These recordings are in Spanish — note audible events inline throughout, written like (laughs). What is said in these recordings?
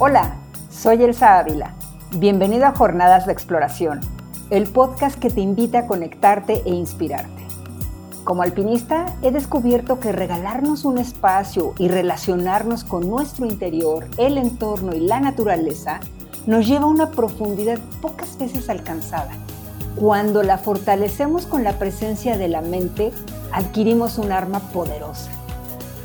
Hola, soy Elsa Ávila. Bienvenido a Jornadas de Exploración, el podcast que te invita a conectarte e inspirarte. Como alpinista, he descubierto que regalarnos un espacio y relacionarnos con nuestro interior, el entorno y la naturaleza nos lleva a una profundidad pocas veces alcanzada. Cuando la fortalecemos con la presencia de la mente, adquirimos un arma poderosa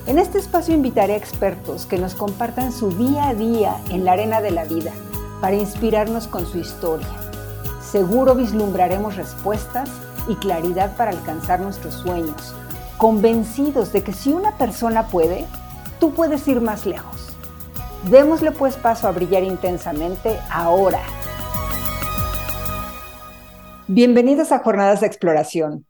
en este espacio invitaré a expertos que nos compartan su día a día en la arena de la vida para inspirarnos con su historia. Seguro vislumbraremos respuestas y claridad para alcanzar nuestros sueños, convencidos de que si una persona puede, tú puedes ir más lejos. Démosle pues paso a brillar intensamente ahora. Bienvenidos a Jornadas de Exploración.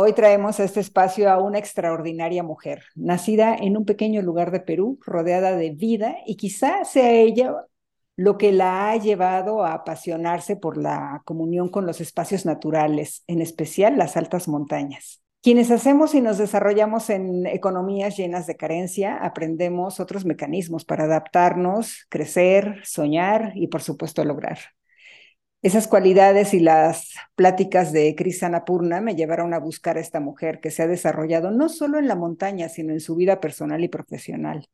Hoy traemos a este espacio a una extraordinaria mujer, nacida en un pequeño lugar de Perú, rodeada de vida, y quizá sea ella lo que la ha llevado a apasionarse por la comunión con los espacios naturales, en especial las altas montañas. Quienes hacemos y nos desarrollamos en economías llenas de carencia, aprendemos otros mecanismos para adaptarnos, crecer, soñar y por supuesto lograr. Esas cualidades y las pláticas de Purna me llevaron a buscar a esta mujer que se ha desarrollado no solo en la montaña, sino en su vida personal y profesional.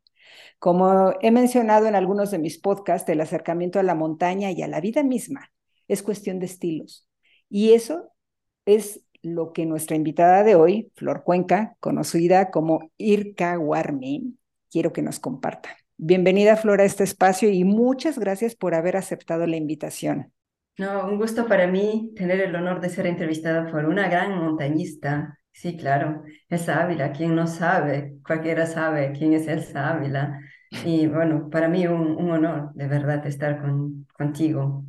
Como he mencionado en algunos de mis podcasts, el acercamiento a la montaña y a la vida misma es cuestión de estilos. Y eso es lo que nuestra invitada de hoy, Flor Cuenca, conocida como Irka Warmin, quiero que nos comparta. Bienvenida, Flor, a este espacio y muchas gracias por haber aceptado la invitación. No, un gusto para mí tener el honor de ser entrevistada por una gran montañista. Sí, claro, Elsa Ávila, quien no sabe, cualquiera sabe quién es Elsa Ávila. Y bueno, para mí un, un honor de verdad estar con, contigo.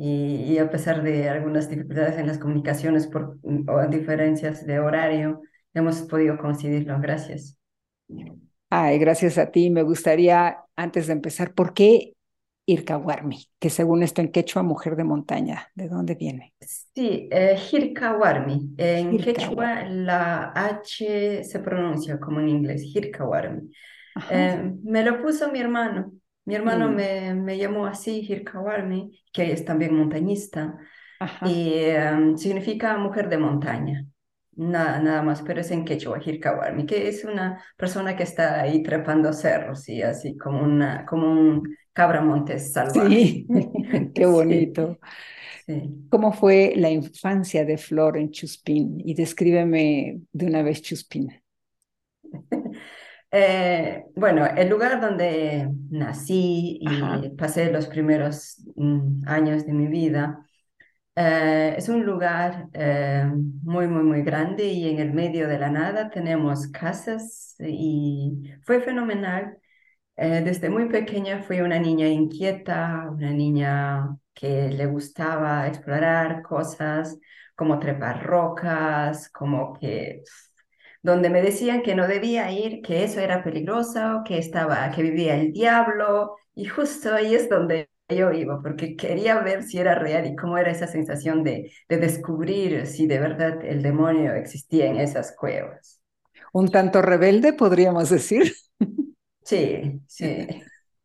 Y, a pesar de algunas dificultades en las comunicaciones por, o diferencias de horario, hemos podido coincidirlo. Gracias. Ay, gracias a ti. Me gustaría, antes de empezar, ¿por qué Irkawarmi, que según esto en quechua, mujer de montaña. ¿De dónde viene? Sí, eh, Hirkawarmi. En quechua la H se pronuncia como en inglés, Hirkawarmi. Eh, me lo puso mi hermano. Mi hermano mm. me, me, llamó así, Hirkawarmi, que es también montañista, y em, significa mujer de montaña. Nada, nada más, pero es en quechua, Hirkawarmi, que es una persona que está ahí trepando cerros y así como, una, como un Cabra Montes salvaje. Sí, (laughs) qué bonito. ¿Cómo fue la infancia de Flor en Chuspín? Y descríbeme de una vez Chuspín. (laughs) Eh, bueno, el lugar donde nací y pasé los primeros mm, años de mi vida eh, es un lugar eh, muy, muy, muy grande y en el medio de la nada tenemos casas y fue fenomenal eh, desde muy pequeña fui una niña inquieta, una niña que le gustaba explorar cosas como trepar rocas, como que donde me decían que no debía ir, que eso era peligroso, que estaba, que vivía el diablo, y justo ahí es donde yo iba, porque quería ver si era real y cómo era esa sensación de, de descubrir si de verdad el demonio existía en esas cuevas. Un tanto rebelde, podríamos decir. Sí, sí.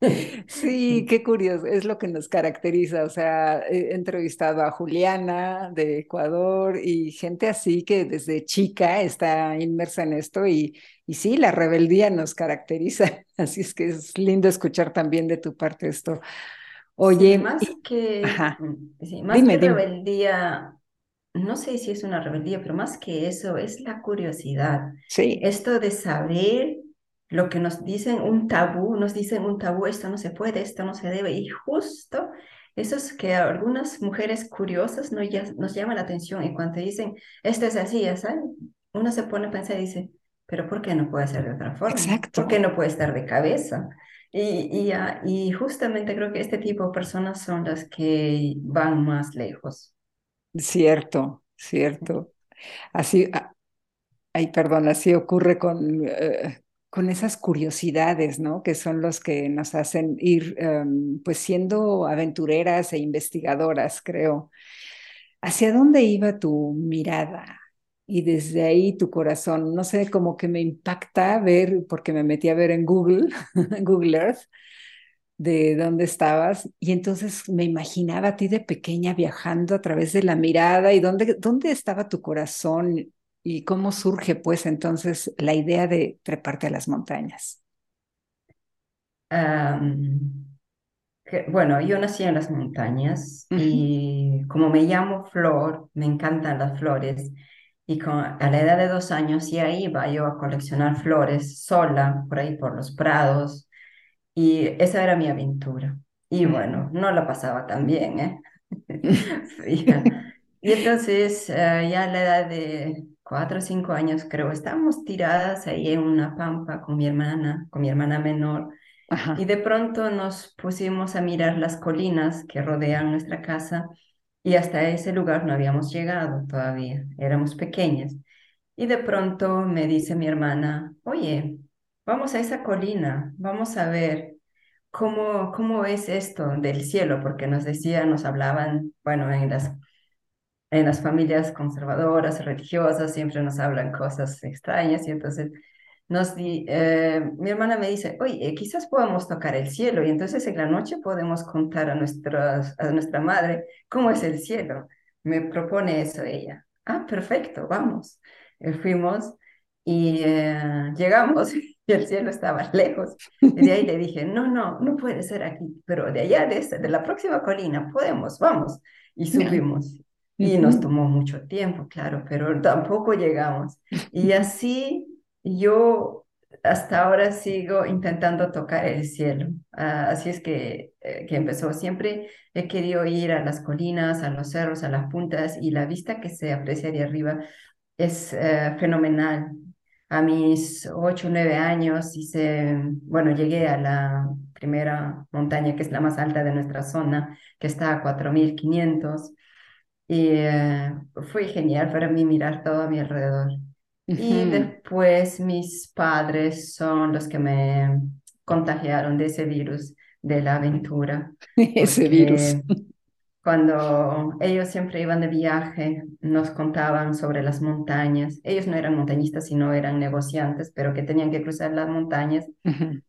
(laughs) Sí, qué curioso, es lo que nos caracteriza. O sea, he entrevistado a Juliana de Ecuador y gente así que desde chica está inmersa en esto y, y sí, la rebeldía nos caracteriza. (laughs) Así es que es lindo escuchar también de tu parte esto. Oye, más que, mm, más que rebeldía, no sé si es una rebeldía, pero más que eso es la curiosidad. Sí. Esto de saber lo que nos dicen un tabú, nos dicen un tabú, esto no se puede, esto no se debe, y justo eso es que algunas mujeres curiosas nos, nos llaman la atención y cuando dicen, esto es así, ¿sabes? uno se pone a pensar y dice, pero ¿por qué no puede ser de otra forma? Exacto. ¿Por qué no puede estar de cabeza? Y, y, y justamente creo que este tipo de personas son las que van más lejos. Cierto, cierto. Así, ah, ay, perdón, así ocurre con, eh, con esas curiosidades, ¿no? Que son los que nos hacen ir, em, pues, siendo aventureras e investigadoras, creo. ¿Hacia dónde iba tu mirada? Y desde ahí tu corazón, no sé, como que me impacta ver, porque me metí a ver en Google, (laughs) Google Earth, de dónde estabas y entonces me imaginaba a ti de pequeña viajando a través de la mirada y dónde, dónde estaba tu corazón y cómo surge pues entonces la idea de treparte a las montañas. bueno, yo nací en las montañas y como me llamo Flor, me encantan las flores. Y con, a la edad de dos años ya iba yo a coleccionar flores sola, por ahí por los prados, y esa era mi aventura. Y bueno, no la pasaba tan bien, ¿eh? (laughs) (laughs) y entonces, eh, ya a la edad de cuatro o cinco años, creo, estábamos tiradas ahí en una pampa con mi hermana, con mi hermana menor, y de pronto nos pusimos a mirar las colinas que rodean nuestra casa y hasta ese lugar no habíamos llegado todavía, éramos pequeñas. Y de pronto me dice mi hermana, oye, vamos a esa colina, vamos a ver cómo, cómo es esto del cielo, porque nos decían, nos hablaban, bueno, en las, en las familias conservadoras, religiosas, siempre nos hablan cosas extrañas y entonces nos di, eh, mi hermana me dice, oye, quizás podamos tocar el cielo y entonces en la noche podemos contar a, nuestras, a nuestra madre cómo es el cielo. Me propone eso ella. Ah, perfecto, vamos. Eh, fuimos y eh, llegamos (laughs) y el cielo estaba (laughs) lejos. Y de ahí le dije, no, no, no puede ser aquí, pero de allá, de, de la próxima colina, podemos, vamos. Y subimos. Y nos tomó mucho tiempo, claro, pero tampoco llegamos. Y así yo hasta ahora sigo intentando tocar el cielo. Ah, así es que, eh, que empezó. Siempre he querido ir a las colinas, a los cerros, a las puntas y la vista que se aprecia de arriba es eh, fenomenal. A mis ocho o nueve años hice, bueno, llegué a la primera montaña que es la más alta de nuestra zona, que está a 4500 y eh, fue genial para mí mirar todo a mi alrededor. Y después mis padres son los que me contagiaron de ese virus de la aventura. (laughs) ese virus. Cuando ellos siempre iban de viaje, nos contaban sobre las montañas. Ellos no eran montañistas, sino eran negociantes, pero que tenían que cruzar las montañas,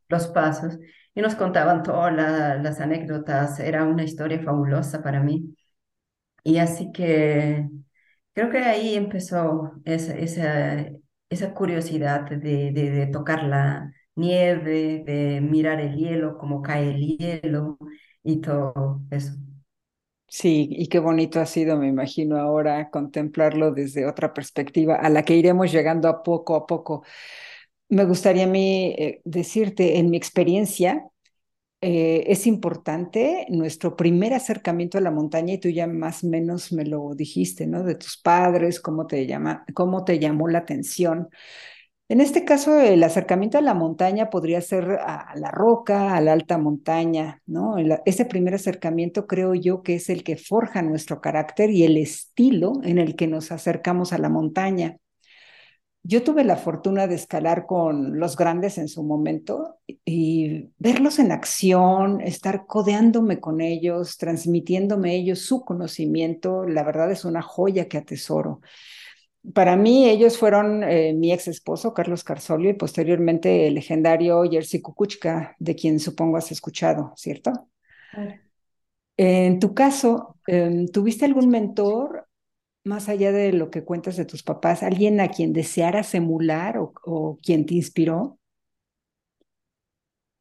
los pasos, y nos contaban todas las anécdotas. Era una historia fabulosa para mí. Y así que Creo que ahí empezó esa, esa, curiosidad de, de, tocar la nieve, de mirar el hielo, cómo cae el hielo y todo eso. Sí, y qué bonito ha sido, me imagino ahora, contemplarlo desde otra perspectiva, a la que iremos llegando a poco a poco. Me gustaría a mí eh, decirte, en mi experiencia, eh, es importante nuestro primer acercamiento a la montaña y tú ya más o menos me lo dijiste, ¿no? De tus padres, cómo te, cómo te llamó la atención. En este caso, el acercamiento a la montaña podría ser a la roca, a la alta montaña, ¿no? ese primer acercamiento creo yo que es el que forja nuestro carácter y el estilo en el que nos acercamos a la montaña. Yo tuve la fortuna de escalar con los grandes en su momento y verlos en acción, estar codeándome con ellos, transmitiéndome ellos su conocimiento, la verdad es una joya que atesoro. Para mí ellos fueron eh, mi ex esposo, Carlos Carsolio, y posteriormente el legendario Jerzy Kukuchka, de quien supongo has escuchado, ¿cierto? En tu caso, em, ¿tuviste algún mentor más allá de lo que cuentas de tus papás, alguien a quien desearas emular o, quien te inspiró?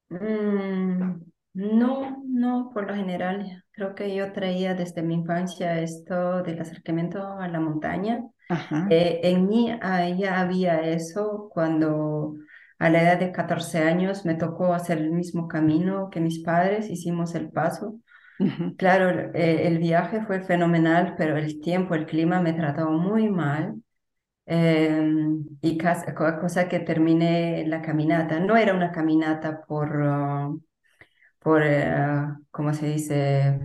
Mm, no, no, por lo general. Creo que yo traía desde mi infancia esto del acercamiento a la montaña. Eh, en mí ya había eso cuando a la edad de 14 años me tocó hacer el mismo camino que mis padres, hicimos el paso Claro, eh, el viaje fue fenomenal, pero el tiempo, el clima me trató muy mal. Em, y cosa que terminé la caminata. No era una caminata por, uh, por uh, ¿cómo se dice?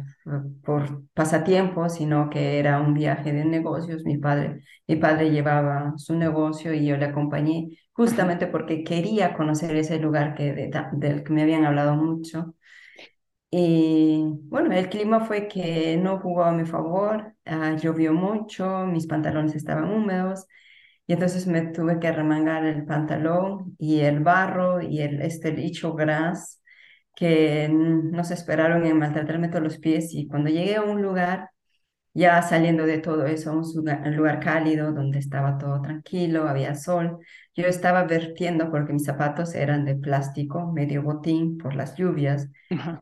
Por pasatiempo, sino que era un viaje de negocios. Mi padre, mi padre llevaba su negocio y yo le acompañé justamente porque quería conocer ese lugar que, del que me habían hablado mucho. Y bueno, el clima fue que no jugó a mi favor, ah, llovió mucho, mis pantalones estaban húmedos y entonces me tuve que remangar el pantalón y el barro y el este licho gras que nos esperaron en maltratarme todos los pies y cuando llegué a un lugar, ya saliendo de todo eso, un lugar, cálido donde estaba todo tranquilo, había sol, yo estaba vertiendo porque mis zapatos eran de plástico, medio botín por las lluvias,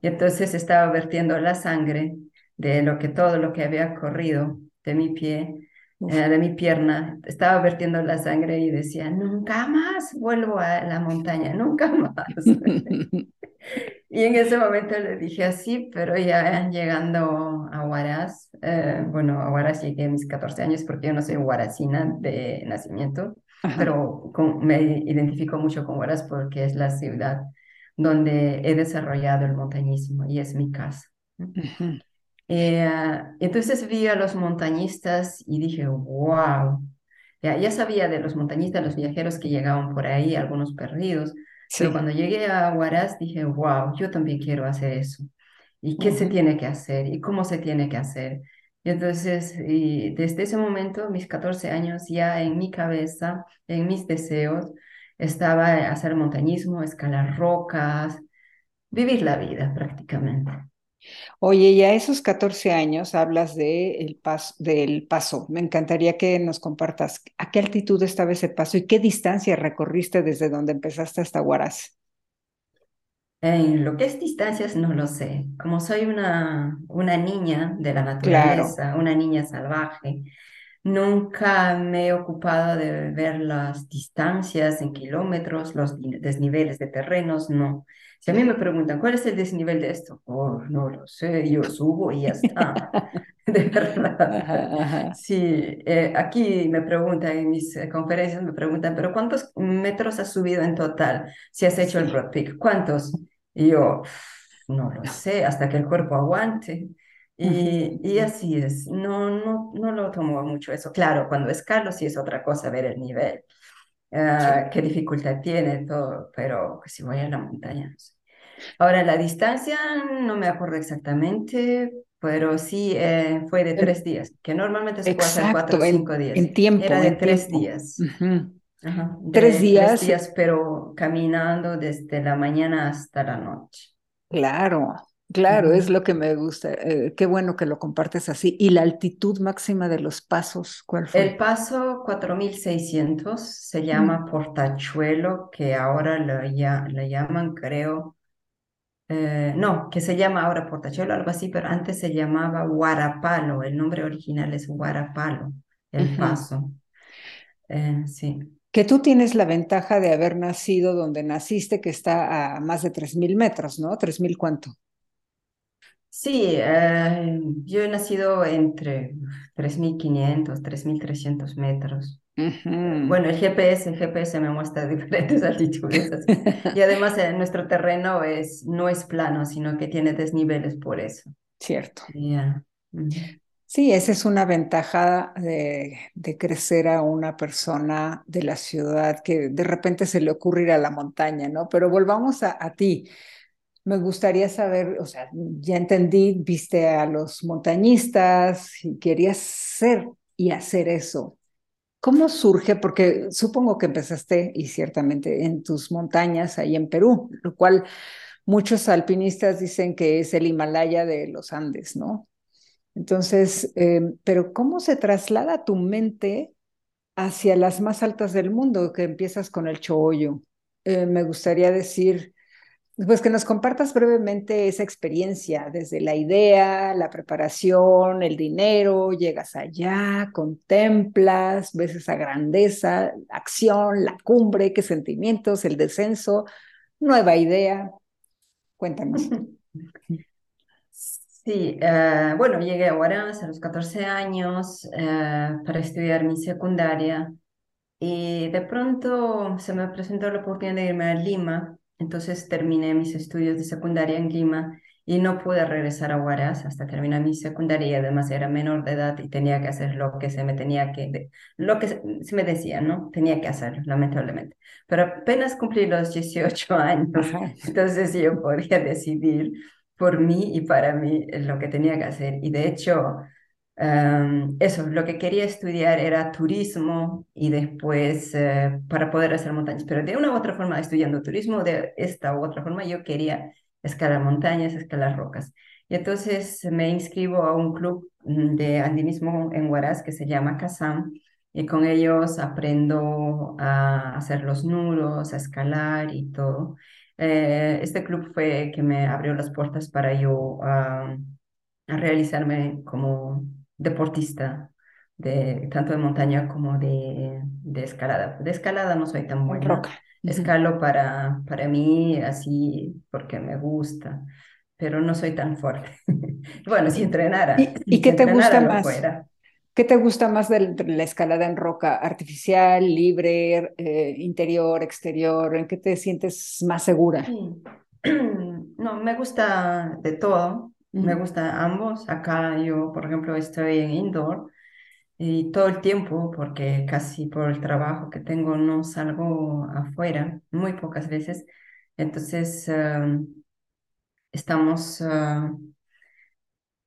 y entonces estaba vertiendo la sangre de lo que todo lo que había corrido de mi pie, eh, de mi pierna, estaba vertiendo la sangre y decía, nunca más vuelvo a la montaña, nunca más. (laughs) (laughs) (laughs) y en ese momento le dije así, pero ya llegando a Huaraz, eh, bueno, a Huaraz llegué a mis 14 años porque yo no soy huaracina de nacimiento, pero me identifico mucho con Huaraz porque es la ciudad donde he desarrollado el montañismo y es mi casa. Eh, entonces vi a los montañistas y dije, wow, ya, ya, sabía de los montañistas, los viajeros que llegaban por ahí, algunos perdidos, pero cuando llegué a Huaraz dije, wow, yo también quiero hacer eso. ¿Y qué se tiene que hacer? ¿Y cómo se tiene que hacer? Y entonces, y desde ese momento, mis 14 años, ya en mi cabeza, en mis deseos, estaba hacer montañismo, escalar rocas, vivir la vida prácticamente. Oye, y a esos 14 años hablas de el paso, del paso. Me encantaría que nos compartas a qué altitud estaba ese paso y qué distancia recorriste desde donde empezaste hasta Huaraz. En lo que es distancias no lo sé. Como soy una, una niña de la naturaleza, una niña salvaje, nunca me he ocupado de ver las distancias en kilómetros, los desniveles de terrenos, no. Si a mí me preguntan, ¿cuál es el desnivel de esto? Oh, no lo sé, yo subo y ya está. (laughs) de verdad. Sí, eh, aquí me preguntan, en mis eh, conferencias me preguntan, ¿pero cuántos metros has subido en total si has hecho el Broad Peak? ¿Cuántos? Y yo, no lo sé, hasta que el cuerpo aguante. Y, y, así es, no, no, no lo tomo mucho eso. Claro, cuando escalo sí es otra cosa ver el nivel. Ah, qué dificultad tiene todo, pero si voy a la montaña. Ahora, la distancia no me acuerdo exactamente, pero sí eh, fue de tres días, que normalmente se puede hacer cuatro o cinco días. En tiempo. Era de tres días. tres días. Tres días, pero caminando desde la mañana hasta la noche. Claro, Claro, es lo que me gusta. Eh, qué bueno que lo compartes así. ¿Y la altitud máxima de los pasos? ¿Cuál fue? El paso 4600 se llama Portachuelo, que ahora lo, ya, llaman, creo, eh, no, que se llama ahora Portachuelo, algo así, pero antes se llamaba Guarapalo. El nombre original es Guarapalo, el paso. Eh, sí. Que tú tienes la ventaja de haber nacido donde naciste, que está a más de 3.000 metros, ¿no? ¿3.000 cuánto? Sí, eh, yo he nacido entre 3.500, 3.300 metros. Bueno, el GPS, el GPS me muestra (laughs) diferentes altitudes. (laughs) Y además eh, nuestro terreno es, no es plano, sino que tiene desniveles por eso. Cierto. Sí, esa es una ventaja de, de, crecer a una persona de la ciudad que de repente se le ocurre ir a la montaña, ¿no? Pero volvamos a, a ti. Me gustaría saber, o sea, ya entendí, viste a los montañistas y querías ser y hacer eso. ¿Cómo surge? Porque supongo que empezaste, y ciertamente, en tus montañas ahí en Perú, lo cual muchos alpinistas dicen que es el Himalaya de los Andes, ¿no? Entonces, em, pero ¿cómo se traslada tu mente hacia las más altas del mundo, que empiezas con el Choyo? Eh, me gustaría decir, pues que nos compartas brevemente esa experiencia, desde la idea, la preparación, el dinero, llegas allá, contemplas, ves esa grandeza, la acción, la cumbre, qué sentimientos, el descenso, nueva idea. Cuéntanos. Sí, eh, bueno, llegué a Huaraz a los 14 años eh, para estudiar mi secundaria y de pronto se me presentó la oportunidad de irme a Lima entonces terminé mis estudios de secundaria en Lima y no pude regresar a Huaraz hasta terminar mi secundaria y además era menor de edad y tenía que hacer lo que se me tenía que, lo que se me decía, ¿no? Tenía que hacerlo, lamentablemente. Pero apenas cumplí los 18 (laughs) años, entonces yo podía decidir por mí y para mí lo que tenía que hacer. Y de hecho, eso, lo que quería estudiar era turismo y después eh, para poder hacer montañas, pero de una u otra forma estudiando turismo, de esta u otra forma yo quería escalar montañas, escalar rocas. Y entonces me inscribo a un club mm, de andinismo en Huaraz que se llama CASAM y con ellos aprendo a hacer los nudos, a escalar y todo. Eh, este club fue que me abrió las puertas para yo a realizarme como deportista, de, tanto de montaña como de, de escalada. De escalada no soy tan buena. Roca. Escalo para, para mí así porque me gusta, pero no soy tan fuerte. (laughs) bueno, si entrenara. ¿Y, (laughs) ¿y qué te gusta más? Fuera. ¿Qué te gusta más de la escalada en roca? ¿Artificial, libre, eh, interior, exterior? ¿En qué te sientes más segura? (clears throat) No, me gusta de todo. Me gusta ambos. Acá yo, por ejemplo, estoy en indoor y todo el tiempo, porque casi por el trabajo que tengo no salgo afuera, muy pocas veces. Entonces, em, estamos ah,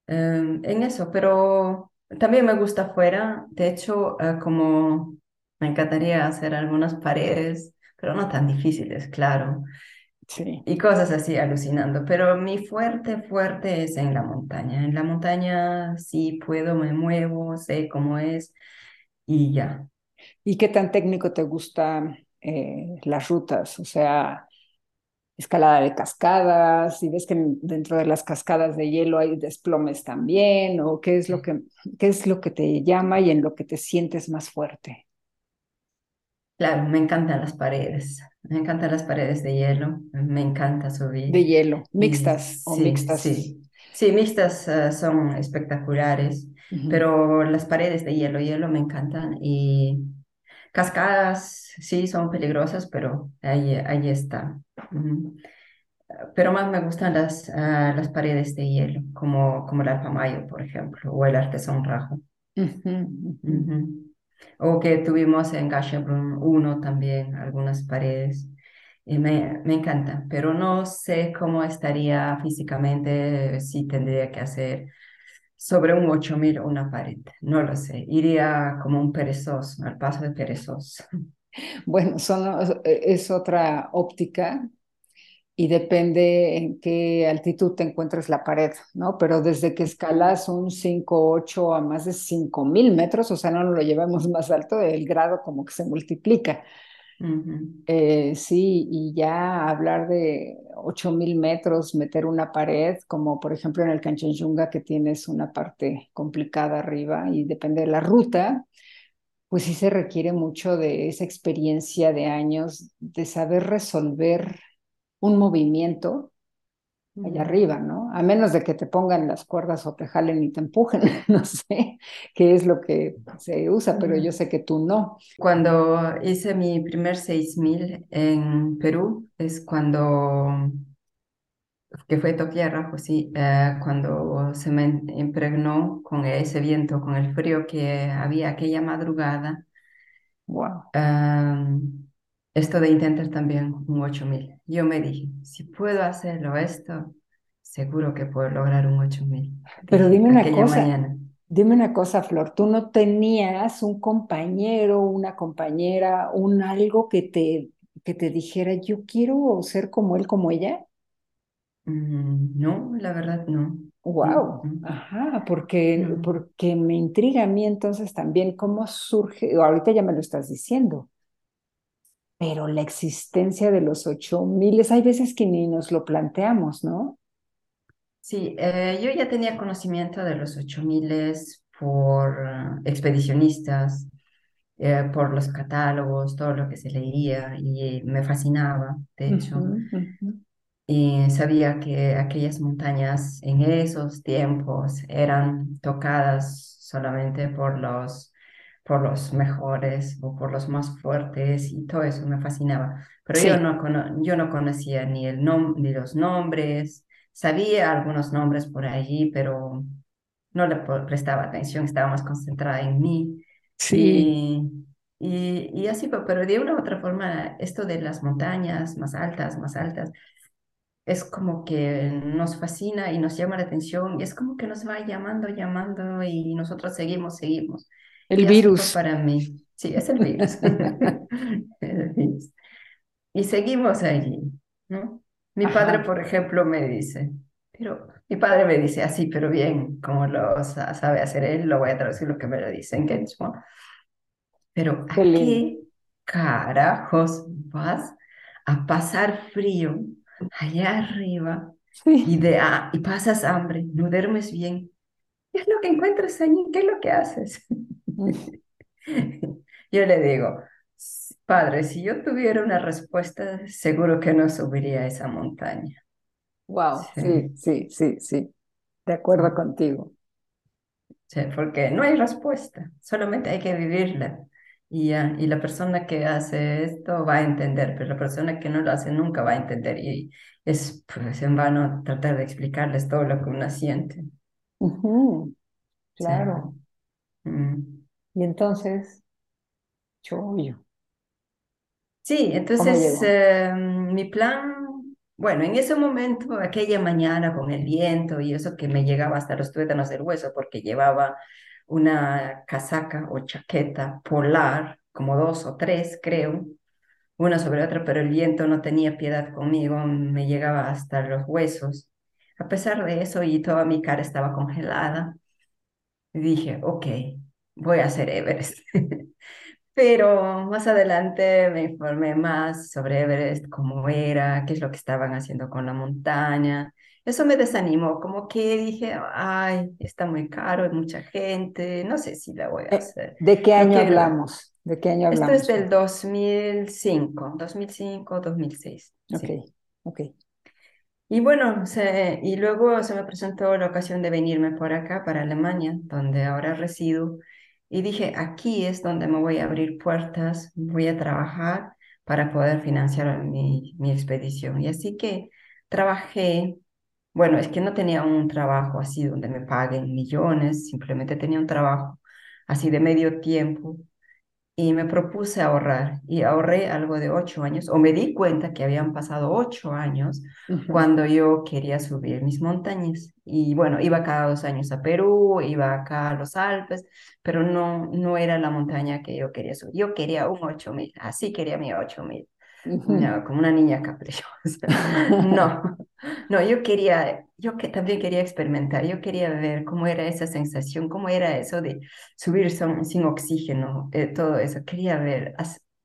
em, en eso, pero también me gusta afuera. De hecho, ah, como me encantaría hacer algunas paredes, pero no tan difíciles, claro. Sí. Y cosas así alucinando, pero mi fuerte, fuerte es en la montaña. En la montaña sí puedo, me muevo, sé cómo es y ya. ¿Y qué tan técnico te gustan eh, las rutas? O sea, escalada de cascadas, y ves que dentro de las cascadas de hielo hay desplomes también, o qué es lo que, qué es lo que te llama y en lo que te sientes más fuerte. Claro, me encantan las paredes, me encantan las paredes de hielo, me encanta subir. De hielo, mixtas o mixtas. Sí, sí mixtas eh, son espectaculares, pero las paredes de hielo, hielo me encantan y cascadas sí son peligrosas, pero ahí, ahí está. Pero más me gustan las, ah, las paredes de hielo, como, como el Alpamayo, por ejemplo, o el Artesón Rajo. O que tuvimos en Gashebrun 1 también, algunas paredes. Y me, me encanta, pero no sé cómo estaría físicamente, si tendría que hacer sobre un 8000 una pared, no lo sé, iría como un perezoso, al paso de perezoso. (laughs) Bueno, son, es otra óptica y depende en qué altitud te encuentres la pared, ¿no? Pero desde que escalas un 5, 8 a más de 5000 metros, o sea, no lo llevamos (laughs) más alto, el grado como que se multiplica. Eh, sí, y ya hablar de 8000 metros, meter una pared, como por ejemplo en el Kanchenjunga, que tienes una parte complicada arriba y depende de la ruta, pues sí se requiere mucho de esa experiencia de años, de saber resolver un movimiento allá arriba, ¿no? A menos de que te pongan las cuerdas o te jalen y te empujen, (laughs) no sé qué es lo que se usa, pero yo sé que tú no. Cuando hice mi primer 6000 en Perú, es cuando, que fue tierra, pues sí, eh, cuando se me impregnó con ese viento, con el frío que había aquella madrugada. Wow esto de intentar también un 8000. Yo me dije, si puedo hacerlo esto, seguro que puedo lograr un 8000. Pero dime una cosa, dime una cosa, Flor, ¿tú no tenías un compañero, una compañera, un algo que te, que te dijera, yo quiero ser como él, como ella? Mm, no, la verdad no. Wow, ajá, porque, porque me intriga a mí entonces también cómo surge, ahorita ya me lo estás diciendo, pero la existencia de los ocho miles, hay veces que ni nos lo planteamos, ¿no? Sí, eh, yo ya tenía conocimiento de los ocho miles por expedicionistas, eh, por los catálogos, todo lo que se leía y me fascinaba, de hecho. Y sabía que aquellas montañas en esos tiempos eran tocadas solamente por los por los mejores o por los más fuertes y todo eso me fascinaba. Pero yo, no yo no conocía ni, el ni los nombres, sabía algunos nombres por allí, pero no le prestaba atención, estaba más concentrada en mí. Sí. Y, y, así, pero de una u otra forma, esto de las montañas más altas, más altas, es como que nos fascina y nos llama la atención y es como que nos va llamando, llamando y nosotros seguimos, seguimos. El virus. Para mí, sí, es el virus. (laughs) (laughs) Y seguimos allí, ¿no? Mi padre, por ejemplo, me dice, pero mi padre me dice así, pero bien, como lo sabe hacer él, lo voy a traducir lo que me lo dice en quechua. Pero ¿a qué carajos vas a pasar frío allá arriba y, de, y pasas hambre, no duermes bien? ¿Qué es lo que encuentras allí? ¿Qué es lo que haces? (laughs) Yo le digo, padre, si yo tuviera una respuesta, seguro que no subiría a esa montaña. Wow, sí, sí, sí, sí. De acuerdo contigo. Sí, porque no hay respuesta, solamente hay que vivirla. Y, y la persona que hace esto va a entender, pero la persona que no lo hace nunca va a entender. Y es pues, en vano tratar de explicarles todo lo que uno siente. Claro. Mm. Y entonces, chollo. Sí, entonces eh, mi plan, bueno, en ese momento, aquella mañana con el viento y eso que me llegaba hasta los tuétanos del hueso porque llevaba una casaca o chaqueta polar, como dos o tres, creo, una sobre otra, pero el viento no tenía piedad conmigo, me llegaba hasta los huesos. A pesar de eso, y toda mi cara estaba congelada, dije, ok, voy a hacer Everest. (laughs) Pero más adelante me informé más sobre Everest, cómo era, qué es lo que estaban haciendo con la montaña. Eso me desanimó, como que dije, ay, está muy caro, hay mucha gente, no sé si la voy a eh, hacer. ¿De qué año hablamos? ¿De qué año hablamos? Esto es del 2005, 2005, 2006. Ok, ok. Y bueno, y luego se me presentó la ocasión de venirme por acá, para Alemania, donde ahora resido, y dije, aquí es donde me voy a abrir puertas, voy a trabajar para poder financiar mi, mi expedición. Y así que trabajé, bueno, es que no tenía un trabajo así donde me paguen millones, simplemente tenía un trabajo así de medio tiempo y me propuse ahorrar y ahorré algo de ocho años o me di cuenta que habían pasado ocho años cuando yo quería subir mis montañas. Y bueno, iba cada dos años a Perú, iba acá a los Alpes, pero no, no era la montaña que yo quería subir. Yo quería un ocho mil, así quería mi ocho mil no, como una niña caprichosa. (laughs) no, no, yo quería, yo que también quería experimentar, yo quería ver cómo era esa sensación, cómo era eso de subir sin, oxígeno, eh, todo eso. Quería ver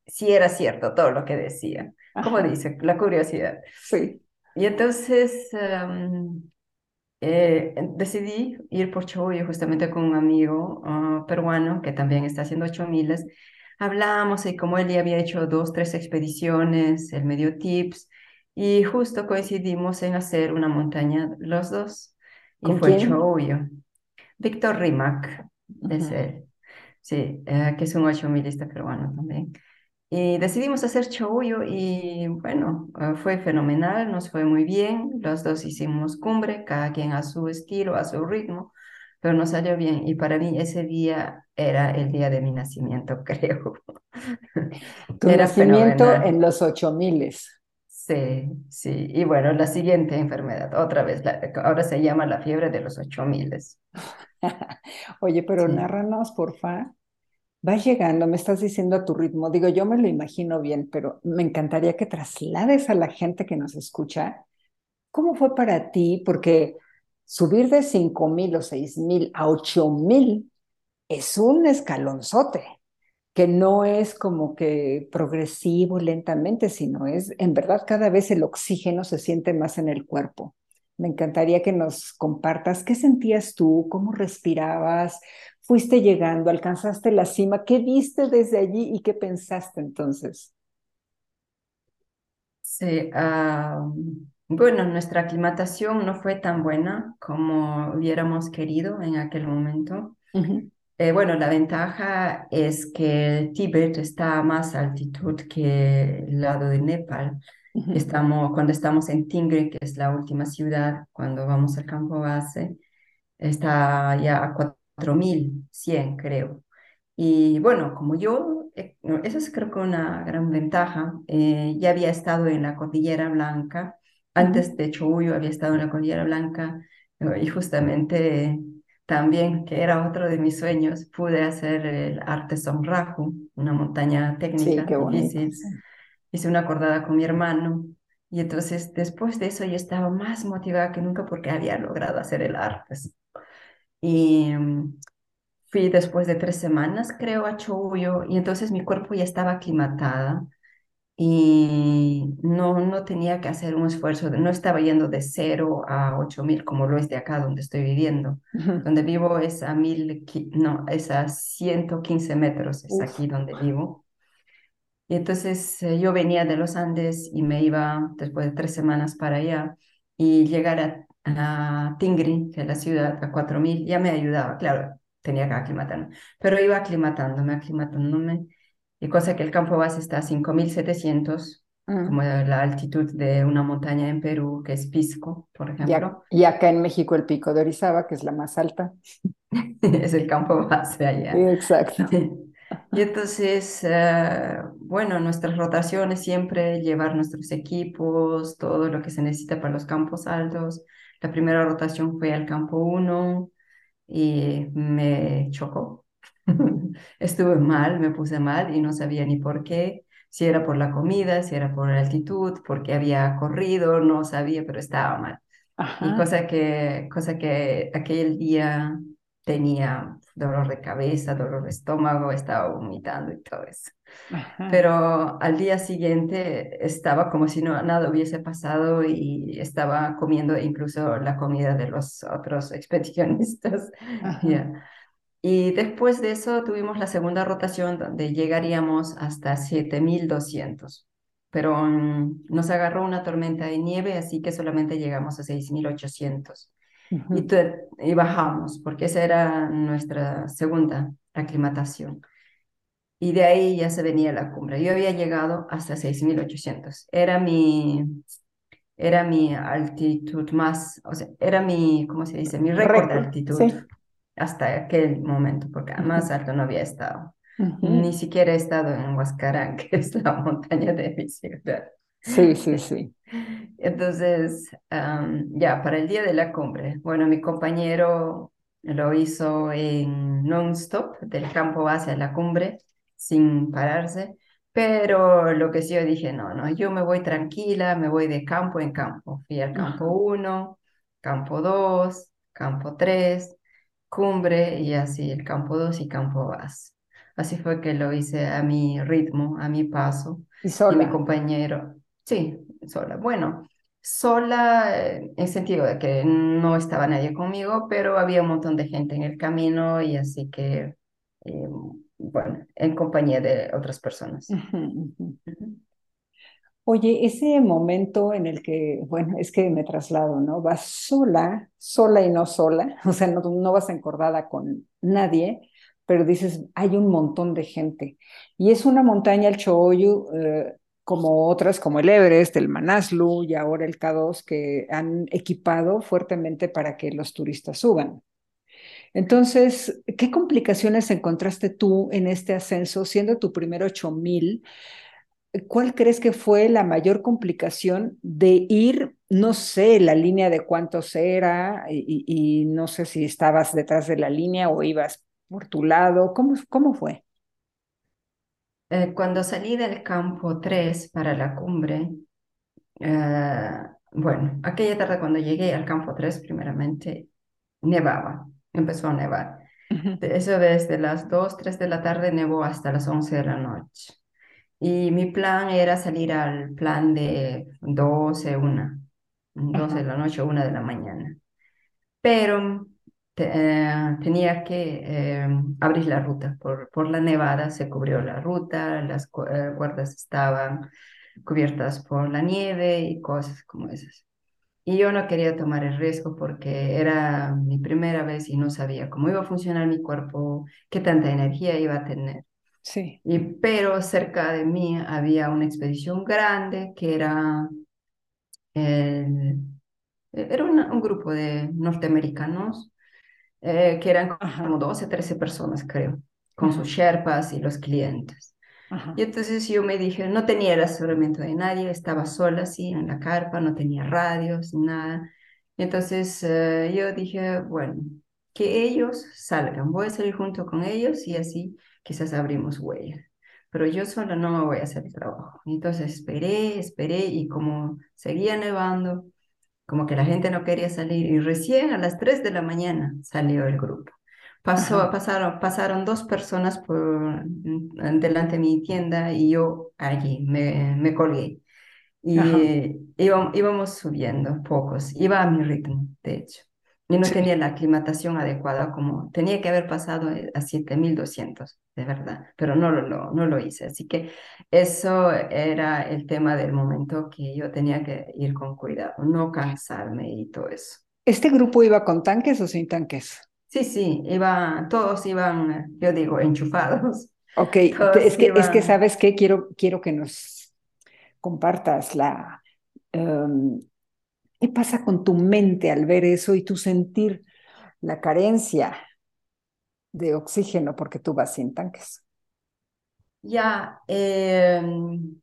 si era cierto todo lo que decía. Como dice, la curiosidad. Sí. Y entonces em, eh, decidí ir por Choyo justamente con un amigo ah, peruano que también está haciendo ocho miles hablamos y como él ya había hecho dos, tres expediciones, él me dio tips y justo coincidimos en hacer una montaña los dos. Y fue Choyo. Víctor Rimac es él. Sí, eh, que es un ocho milista peruano también. Y decidimos hacer Choyo y bueno, eh, fue fenomenal, nos fue muy bien. Los dos hicimos cumbre, cada quien a su estilo, a su ritmo pero nos salió bien. Y para mí ese día era el día de mi nacimiento, (laughs) creo. Tu nacimiento en los ocho miles. Sí, sí. Y bueno, la siguiente enfermedad, otra vez, ahora se llama la fiebre de los ocho miles. (laughs) Oye, pero narranos, porfa. Vas llegando, me estás diciendo a tu ritmo. Digo, yo me lo imagino bien, pero me encantaría que traslades a la gente que nos escucha. ¿Cómo fue para ti? Porque subir de 5 mil o 6 mil a 8 mil es un escalonzote, que no es como que progresivo lentamente, sino es, en verdad, cada vez el oxígeno se siente más en el cuerpo. Me encantaría que nos compartas qué sentías tú, cómo respirabas, fuiste llegando, alcanzaste la cima, qué viste desde allí y qué pensaste entonces. Sí, bueno, nuestra aclimatación no fue tan buena como hubiéramos querido en aquel momento. Eh, bueno, la ventaja es que Tíbet está a más altitud que el lado de Nepal. Estamos, cuando estamos en Tingre, que es la última ciudad, cuando vamos al campo base, está ya a 4100, creo. Y bueno, como yo, eh, eso es creo que una gran ventaja, eh, ya había estado en la Cordillera Blanca antes de Choullo había estado en la Cordillera Blanca y justamente también, que era otro de mis sueños, pude hacer el Arte Raju, una montaña técnica difícil. Hice una acordada con mi hermano Y entonces después de eso yo estaba más motivada que nunca porque había logrado hacer el ARPES. Y mm, fui después de tres semanas, creo, a Choullo y entonces mi cuerpo ya estaba aclimatada y no, no tenía que hacer un esfuerzo, no estaba yendo de cero a ocho mil como lo es de acá donde estoy viviendo. Donde vivo es a mil, no, es a 115 metros, es aquí donde vivo. Y entonces eh, yo venía de los Andes y me iba después de tres semanas para allá y llegar a, a Tingri, que es la ciudad, a 4000, ya me ayudaba, claro, tenía que aclimatarme, pero iba aclimatándome, aclimatándome y cosa que el campo base está a 5.700, mm. como la altitud de una montaña en Perú, que es Pisco, por ejemplo. Y, acá en México el pico de Orizaba, que es la más alta. (laughs) es el campo base allá. exacto. (laughs) y entonces, eh, bueno, nuestras rotaciones siempre, llevar nuestros equipos, todo lo que se necesita para los campos altos. La primera rotación fue al campo 1 y me chocó (laughs) Estuve mal, me puse mal y no sabía ni por qué, si era por la comida, si era por la altitud, porque había corrido, no sabía, pero estaba mal. Y cosa que, cosa que aquel día tenía dolor de cabeza, dolor de estómago, estaba vomitando y todo eso. Pero al día siguiente estaba como si no, nada hubiese pasado y estaba comiendo incluso la comida de los otros (laughs) expedicionistas. Y después de eso tuvimos la segunda rotación donde llegaríamos hasta 7200. Pero mm, nos agarró una tormenta de nieve, así que solamente llegamos a 6800. y, y bajamos, porque esa era nuestra segunda aclimatación. Y de ahí ya se venía la cumbre. Yo había llegado hasta 6800. Era mi, era mi altitud más, o sea, era mi, ¿cómo se dice? Mi récord de altitud hasta aquel momento, porque más alto no había estado. Ni siquiera he estado en Huascarán, (laughs) que es la montaña de mi ciudad. Sí, sí, sí. (laughs) Entonces, ya, para el día de la cumbre, bueno, mi compañero lo hizo en non-stop, del campo hacia la cumbre, sin pararse, pero lo que sí yo dije, no, no, yo me voy tranquila, me voy de campo en campo. Fui al campo 1, campo 2, campo 3, cumbre y así el campo 2 y campo vas. Así fue que lo hice a mi ritmo, a mi paso. Y sola. mi compañero, sí, sola. Bueno, sola eh, en sentido de que no estaba nadie conmigo, pero había un montón de gente en el camino y así que, eh, bueno, en compañía de otras personas. Oye, ese momento en el que, bueno, es que me traslado, ¿no? Vas sola, sola y no sola, (laughs) o sea, no, vas encordada con nadie, pero dices, hay un montón de gente. Y es una montaña, el Choyu, eh, como otras, como el Everest, el Manaslu y ahora el K2, que han equipado fuertemente para que los turistas suban. Entonces, ¿qué complicaciones encontraste tú en este ascenso, siendo tu primer 8000? ¿Cuál crees que fue la mayor complicación de ir, no sé, la línea de cuántos era y, no sé si estabas detrás de la línea o ibas por tu lado? ¿Cómo, cómo fue? Eh, cuando salí del campo 3 para la cumbre, eh, bueno, aquella tarde cuando llegué al campo 3, primeramente, nevaba, empezó a nevar. Eso desde las 2, 3 de la tarde nevó hasta las 11 de la noche. Y mi plan era salir al plan de 12, 1, 12 de la noche, 1 de la mañana. Pero eh, tenía que eh, abrir la ruta. Por, por la nevada se cubrió la ruta, las eh, cuerdas estaban cubiertas por la nieve y cosas como esas. Y yo no quería tomar el riesgo porque era mi primera vez y no sabía cómo iba a funcionar mi cuerpo, qué tanta energía iba a tener. Sí. Y, pero cerca de mí había una expedición grande que era, era un grupo de norteamericanos eh, que eran como 12, 13 personas, creo, con sus sherpas y los clientes. Y entonces yo me dije, no tenía el asesoramiento de nadie, estaba sola así en la carpa, no tenía radios, nada. entonces eh, yo dije, bueno, que ellos salgan, voy a salir junto con ellos y así quizás abrimos huella. pero yo sola no me voy a hacer el trabajo. Entonces esperé, esperé y como seguía nevando, como que la gente no quería salir y recién a las 3 de la mañana salió el grupo. Pasó, pasaron, pasaron dos personas por mm, delante de mi tienda y yo allí me, me colgué. Y íbamos, subiendo pocos, iba a mi ritmo, de hecho. Y no tenía la aclimatación adecuada como tenía que haber pasado a 7200, de verdad, pero no lo, no lo hice. Así que eso era el tema del momento que yo tenía que ir con cuidado, no cansarme y todo eso. ¿Este grupo iba con tanques o sin tanques? Sí, sí, iba, todos iban, yo digo, enchufados. Ok, (laughs) es que, es que sabes qué, quiero, quiero que nos compartas la, em, ¿Qué pasa con tu mente al ver eso y tu sentir la carencia de oxígeno porque tú vas sin tanques? Ya, em,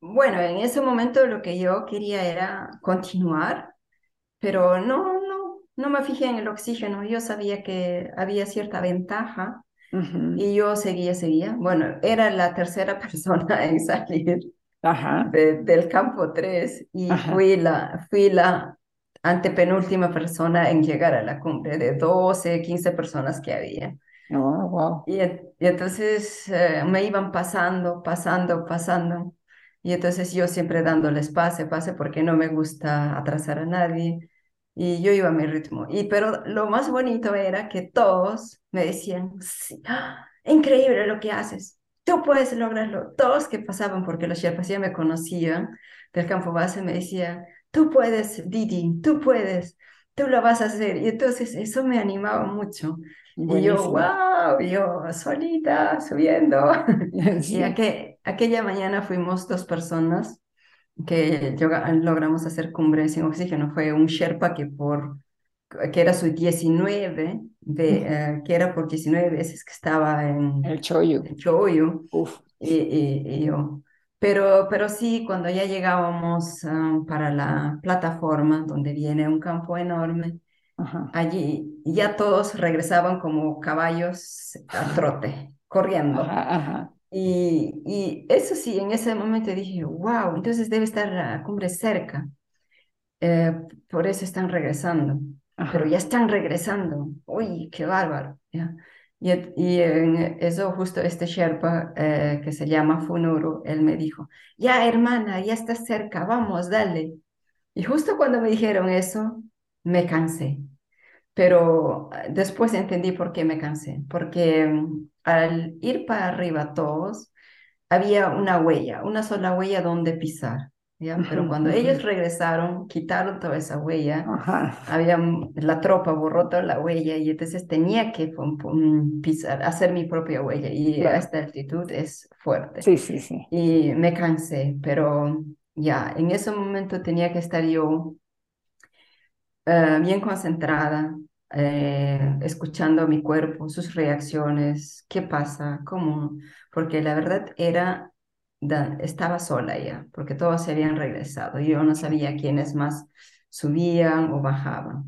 bueno, en ese momento lo que yo quería era continuar, pero no, no, no me fijé en el oxígeno. Yo sabía que había cierta ventaja y yo seguía, seguía. Bueno, era la tercera (laughs) persona en salir del campo 3 y fui la, fui la antepenúltima persona en llegar a la cumbre de 12, 15 personas que había. Oh, wow. y, entonces eh, me iban pasando, pasando, pasando. Y entonces yo siempre dándoles pase, pase, porque no me gusta atrasar a nadie. Y yo iba a mi ritmo. Y, pero lo más bonito era que todos me decían, sí, ¡ah! increíble lo que haces tú puedes lograrlo. Todos que pasaban, porque los Sherpas ya me conocían del campo base, me decían, tú puedes, Didi, tú puedes, tú lo vas a hacer. Y entonces eso me animaba mucho. Y yo, wow, yo solita, subiendo. (laughs) Y aquella mañana fuimos dos personas que logramos hacer cumbre sin oxígeno. Fue un Sherpa que por que era su 19, de, eh, que era por 19 veces que estaba en el Choyo. El Choyo. Y, y, yo. Pero, pero sí, cuando ya llegábamos um, para la plataforma, donde viene un campo enorme, allí ya todos regresaban como caballos a trote, corriendo. Y, y eso sí, en ese momento dije, wow, entonces debe estar la cumbre cerca. Eh, por eso están regresando pero ya están regresando. Uy, qué bárbaro. ¿ya? Y, y en eso justo este Sherpa eh, que se llama Funuro, él me dijo, ya hermana, ya estás cerca, vamos, dale. Y justo cuando me dijeron eso, me cansé. Pero eh, después entendí por qué me cansé, porque mm, al ir para arriba todos, había una huella, una sola huella donde pisar. (laughs) Pero cuando ellos regresaron, quitaron toda esa huella, había, la tropa borró toda la huella y entonces tenía que pisar, hacer mi propia huella y a esta altitud es fuerte. Sí, sí, sí. Y me cansé, pero ya, en ese momento tenía que estar yo eh, bien concentrada, eh, escuchando mi cuerpo, sus reacciones, qué pasa, cómo, porque la verdad era estaba sola ya, porque todos se habían regresado. Yo no sabía quiénes más subían o bajaban.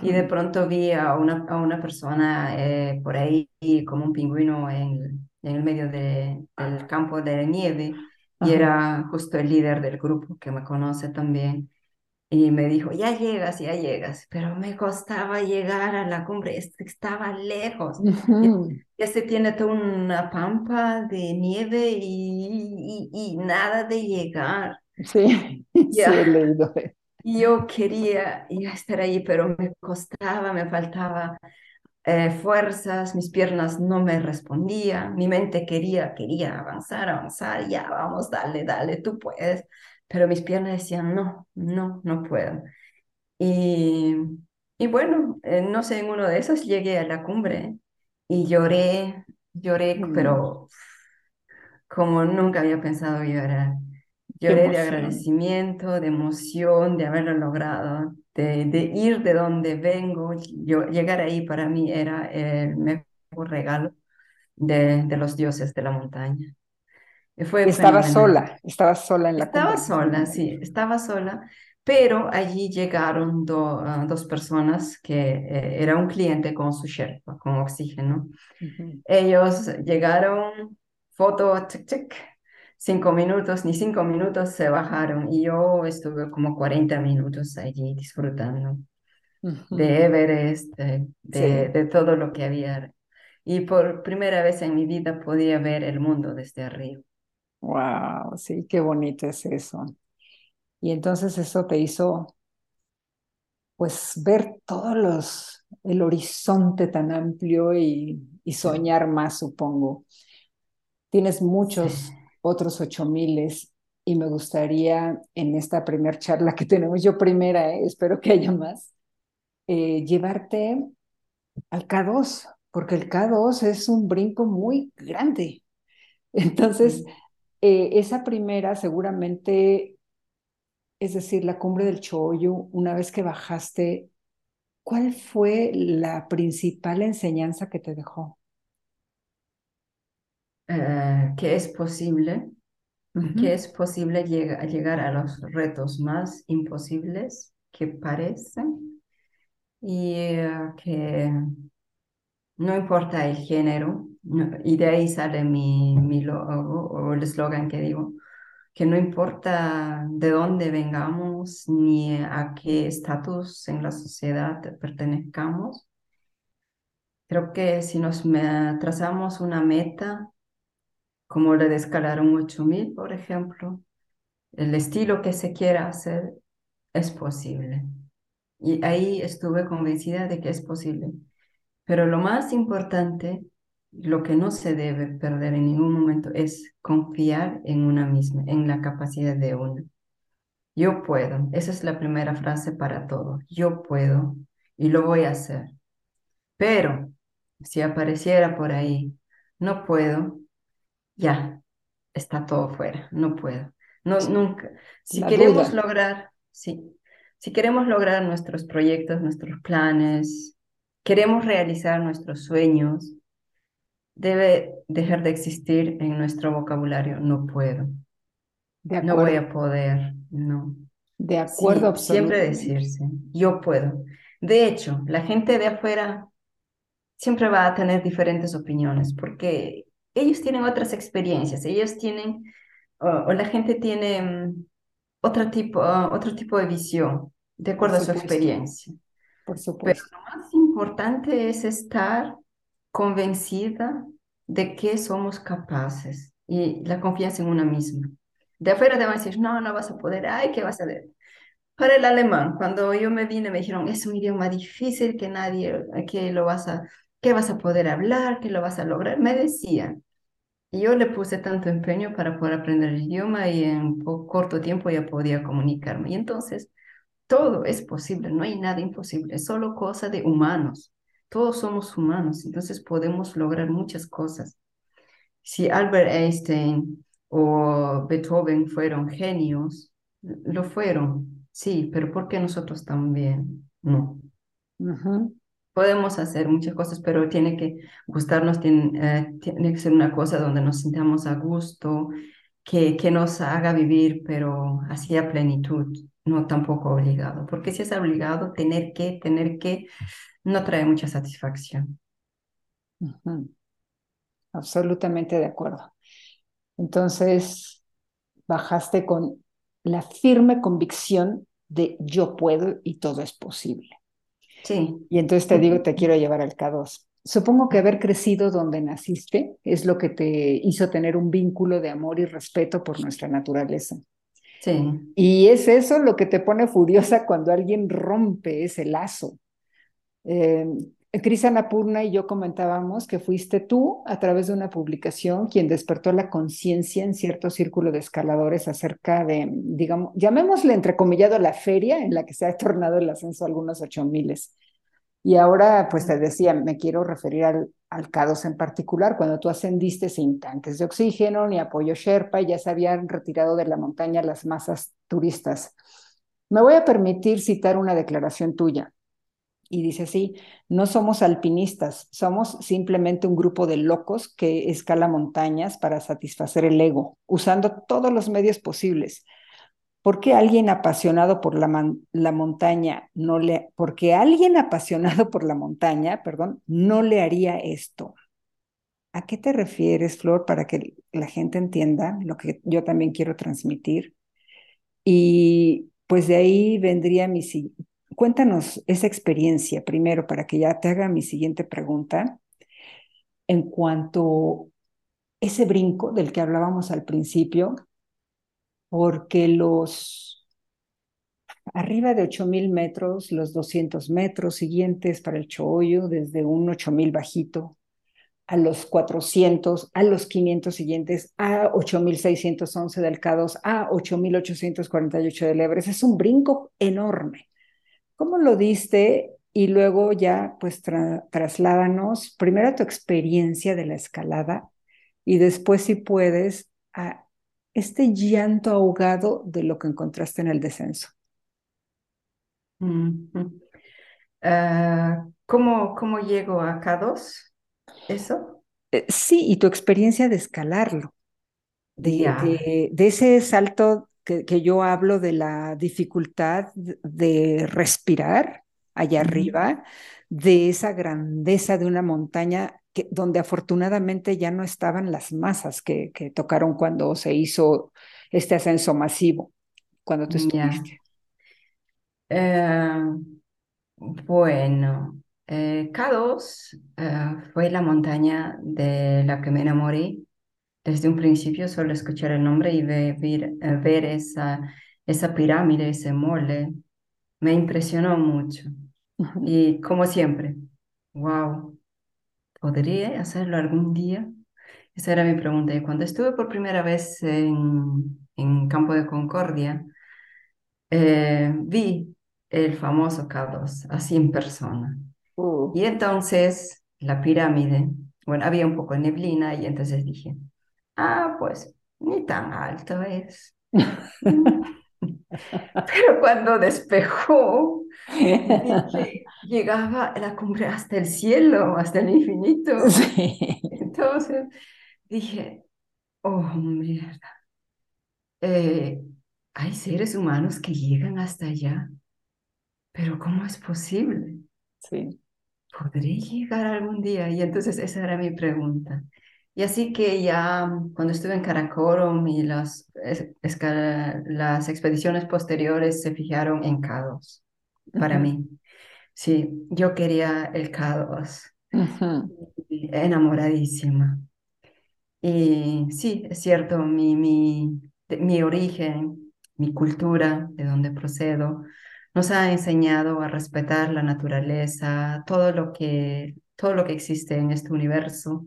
Y de pronto vi a una, a una persona eh, por ahí como un pingüino en, en el medio de, del campo de nieve y era justo el líder del grupo que me conoce también. Y me dijo, ya llegas, ya llegas, pero me costaba llegar a la cumbre, estaba lejos. Ya (laughs) se tiene toda una pampa de nieve y, y, nada de llegar. Sí, (laughs) ya. sí, he leído. Yo quería ya estar ahí, pero me costaba, me faltaba eh, fuerzas, mis piernas no me respondían, mi mente quería, quería avanzar, avanzar, ya, vamos, dale, dale, tú puedes pero mis piernas decían, no, no, no puedo. Y, y bueno, eh, no sé, en uno de esos llegué a la cumbre y lloré, lloré, mm. pero como nunca había pensado llorar. Lloré de agradecimiento, de emoción, de haberlo logrado, de, de ir de donde vengo. Yo, llegar ahí para mí era el mejor regalo de, de los dioses de la montaña estaba sola, estaba sola en la Estaba sola, sí, estaba sola, pero allí llegaron ah, dos personas que eh, era un cliente con su Sherpa, con oxígeno. Ellos llegaron foto, check, check, cinco minutos, ni cinco minutos se bajaron y yo estuve como 40 minutos allí disfrutando de Everest, de, de, todo lo que había. Y por primera vez en mi vida podía ver el mundo desde arriba. Wow, sí, qué bonito es eso. Y entonces eso te hizo, pues, ver todos los, el horizonte tan amplio y, y soñar más, supongo. Tienes muchos otros ocho miles y me gustaría en esta primera charla que tenemos, yo primera, ¿eh? espero que haya más, eh, llevarte al K2, porque el K2 es un brinco muy grande. Entonces, eh, esa primera seguramente, es decir, la cumbre del Chollo, una vez que bajaste, ¿cuál fue la principal enseñanza que te dejó? Eh, que es posible, que es posible llegar a los retos más imposibles que parecen y eh, que no importa el género, y de ahí sale mi, mi logo o el eslogan que digo, que no importa de dónde vengamos ni a qué estatus en la sociedad pertenezcamos, creo que si nos trazamos una meta, como la de escalar un 8000, por ejemplo, el estilo que se quiera hacer es posible. Y ahí estuve convencida de que es posible. Pero lo más importante, lo que no se debe perder en ningún momento es confiar en una misma, en la capacidad de una. Yo puedo. Esa es la primera frase para todo. Yo puedo y lo voy a hacer. Pero si apareciera por ahí, no puedo, ya, está todo fuera, no puedo. No, nunca. Si queremos lograr, sí, si queremos lograr nuestros proyectos, nuestros planes, queremos realizar nuestros sueños, debe dejar de existir en nuestro vocabulario, no puedo. no voy a poder, no. De acuerdo, Siempre decirse, yo puedo. De hecho, la gente de afuera siempre va a tener diferentes opiniones porque ellos tienen otras experiencias, ellos tienen, o, la gente tiene mm, otro tipo, otro tipo de visión, de acuerdo a su experiencia. Por supuesto. Pero lo más importante es estar convencida de que somos capaces y la confianza en una misma. De afuera te van a decir, no, no vas a poder, ay, ¿qué vas a hacer? Para el alemán, cuando yo me vine, me dijeron, es un idioma difícil que nadie, que lo vas a, que vas a poder hablar, que lo vas a lograr, me decían. Y yo le puse tanto empeño para poder aprender el idioma y en corto tiempo ya podía comunicarme. Y entonces, todo es posible, no hay nada imposible, es solo cosa de humanos. Todos somos humanos, entonces podemos lograr muchas cosas. Si Albert Einstein o Beethoven fueron genios, lo fueron, sí, pero ¿por qué nosotros también? No. Podemos hacer muchas cosas, pero tiene que gustarnos, tiene, eh, tiene que ser una cosa donde nos sintamos a gusto, que, que nos haga vivir, pero así a plenitud no tampoco obligado, porque si es obligado, tener que, tener que, no trae mucha satisfacción. Absolutamente de acuerdo. Entonces, bajaste con la firme convicción de yo puedo y todo es posible. Sí. Y entonces te digo, te quiero llevar al K2. Supongo que haber crecido donde naciste es lo que te hizo tener un vínculo de amor y respeto por nuestra naturaleza. Sí. Y es eso lo que te pone furiosa cuando alguien rompe ese lazo. Eh, Cris Anapurna y yo comentábamos que fuiste tú, a través de una publicación, quien despertó la conciencia en cierto círculo de escaladores acerca de, digamos, llamémosle entrecomillado la feria en la que se ha tornado el ascenso a algunos ocho miles. Y ahora, pues te decía, me quiero referir al, al CADOS en particular, cuando tú ascendiste sin tanques de oxígeno ni apoyo Sherpa y ya se habían retirado de la montaña las masas turistas. Me voy a permitir citar una declaración tuya. Y dice así, no somos alpinistas, somos simplemente un grupo de locos que escala montañas para satisfacer el ego, usando todos los medios posibles ¿Por qué alguien apasionado por la, montaña no le, porque alguien apasionado por la montaña, perdón, no le haría esto? ¿A qué te refieres, Flor, para que la gente entienda lo que yo también quiero transmitir? Y pues de ahí vendría mi... Cuéntanos esa experiencia primero para que ya te haga mi siguiente pregunta en cuanto ese brinco del que hablábamos al principio, porque los arriba de 8000 metros, los 200 metros siguientes para el Choyo, desde un 8000 bajito a los 400, a los 500 siguientes, a 8611 del K2, a 8848 del Everest. Es un brinco enorme. ¿Cómo lo diste? Y luego ya, pues, trasládanos primero a tu experiencia de la escalada y después, si puedes, a este llanto ahogado de lo que encontraste en el descenso. Ah, ¿cómo, ¿Cómo llego a K2? ¿Eso? Eh, sí, y tu experiencia de escalarlo, de, de, ese salto que, que, yo hablo de la dificultad de respirar allá arriba, de esa grandeza de una montaña que, donde afortunadamente ya no estaban las masas que, que tocaron cuando se hizo este ascenso masivo, cuando tú estuviste. Eh, bueno, eh, K2 eh, fue la montaña de la que me enamoré. Desde un principio solo escuchar el nombre y ver, eh, ver, esa, esa pirámide, ese mole, me impresionó mucho. Y como siempre, wow, ¿podría hacerlo algún día? Esa era mi pregunta. Y cuando estuve por primera vez en, en Campo de Concordia, vi el famoso K2, así en persona. Uh. Y entonces la pirámide, bueno, había un poco de neblina y entonces dije, ah, pues ni tan alto es. (laughs) (laughs) Pero cuando despejó, (laughs) llegaba la cumbre hasta el cielo, hasta el infinito. Entonces dije, oh, mierda. Eh, hay seres humanos que llegan hasta allá, pero ¿cómo es posible? Sí. ¿podré llegar algún día? Y entonces esa era mi pregunta. Y así que ya cuando estuve en Karakorum y las, las expediciones posteriores se fijaron en K2 para mí. Sí, yo quería el K2, enamoradísima. Y sí, es cierto, mi, mi, mi origen, mi cultura, de donde procedo, nos ha enseñado a respetar la naturaleza, todo lo que, todo lo que existe en este universo.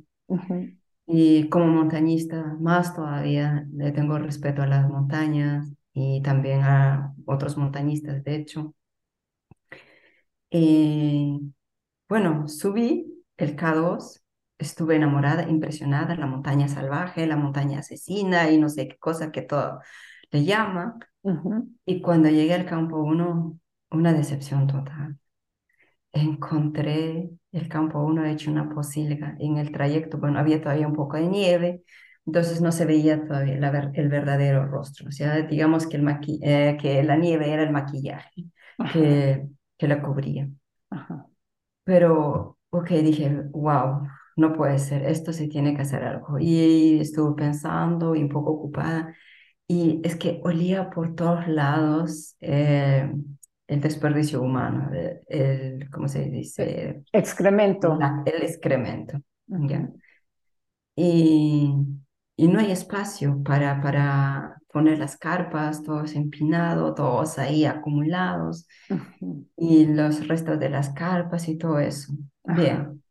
Y como montañista, más todavía le tengo respeto a las montañas y también a otros montañistas, de hecho. Y, bueno, subí el K2, estuve enamorada, impresionada, la montaña salvaje, la montaña asesina y no sé qué cosa que todo le llama. Y cuando llegué al campo 1, una decepción total. Encontré el campo 1 hecho una posilga en el trayecto. Bueno, había todavía un poco de nieve, entonces no se veía todavía el verdadero rostro. O sea, digamos que, el eh, que la nieve era el maquillaje que, que la cubría. Pero, ok, dije, wow, no puede ser, esto se tiene que hacer algo. Y estuve pensando y un poco ocupada y es que olía por todos lados eh, el desperdicio humano, el, ¿cómo se dice? Excremento. el excremento. y, y, no hay espacio para, para poner las carpas, todos empinados, todos ahí acumulados, y los restos de las carpas y todo eso. Bien.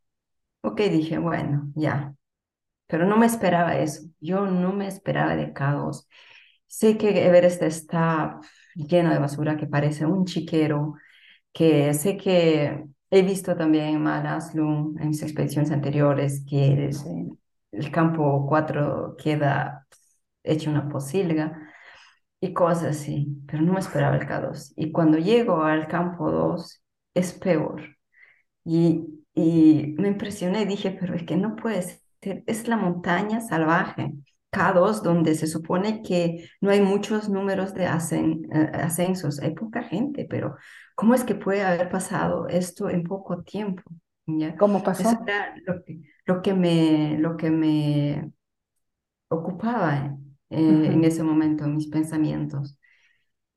Ok, dije, bueno, ya. Pero no me esperaba eso. Yo no me esperaba de caos. Sé que Everest está lleno de basura que parece un chiquero, que sé que he visto también en Manaslu, en mis expediciones anteriores, que el, campo 4 queda hecho una posilga y cosas así, pero no me esperaba el K2. Y cuando llego al campo 2 es peor. Y, y me impresioné, dije, pero es que no puede ser, es la montaña salvaje. K2, donde se supone que no hay muchos números de eh, ascensos, hay poca gente, pero ¿cómo es que puede haber pasado esto en poco tiempo? ¿ya? ¿Cómo pasó? Eso era lo que, lo que me, lo que me ocupaba eh, en ese momento, mis pensamientos.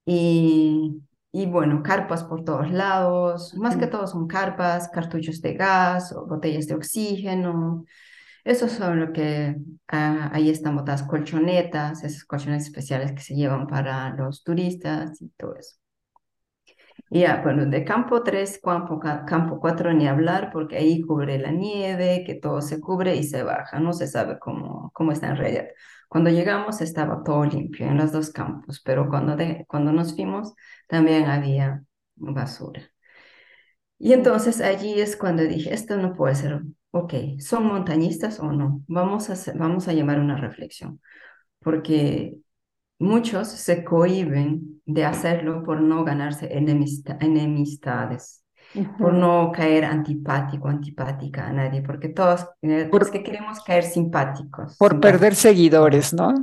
Y, y bueno, carpas por todos lados, más que todo son carpas, cartuchos de gas, o botellas de oxígeno. Esos son lo que ah, ahí están botadas colchonetas, esas colchonetas especiales que se llevan para los turistas y todo eso. Y ya, bueno, de campo 3, campo, campo 4 ni hablar, porque ahí cubre la nieve, que todo se cubre y se baja, no se sabe cómo, cómo está en realidad. Cuando llegamos estaba todo limpio en los dos campos, pero cuando, de, cuando nos fuimos también había basura. Y entonces allí es cuando dije, esto no puede ser, ok, ¿son montañistas o no? Vamos a, vamos a llamar una reflexión, porque muchos se cohiben de hacerlo por no ganarse enemistades, por no caer antipático, antipática a nadie, porque todos eh, que queremos caer simpáticos. Por perder seguidores, ¿no?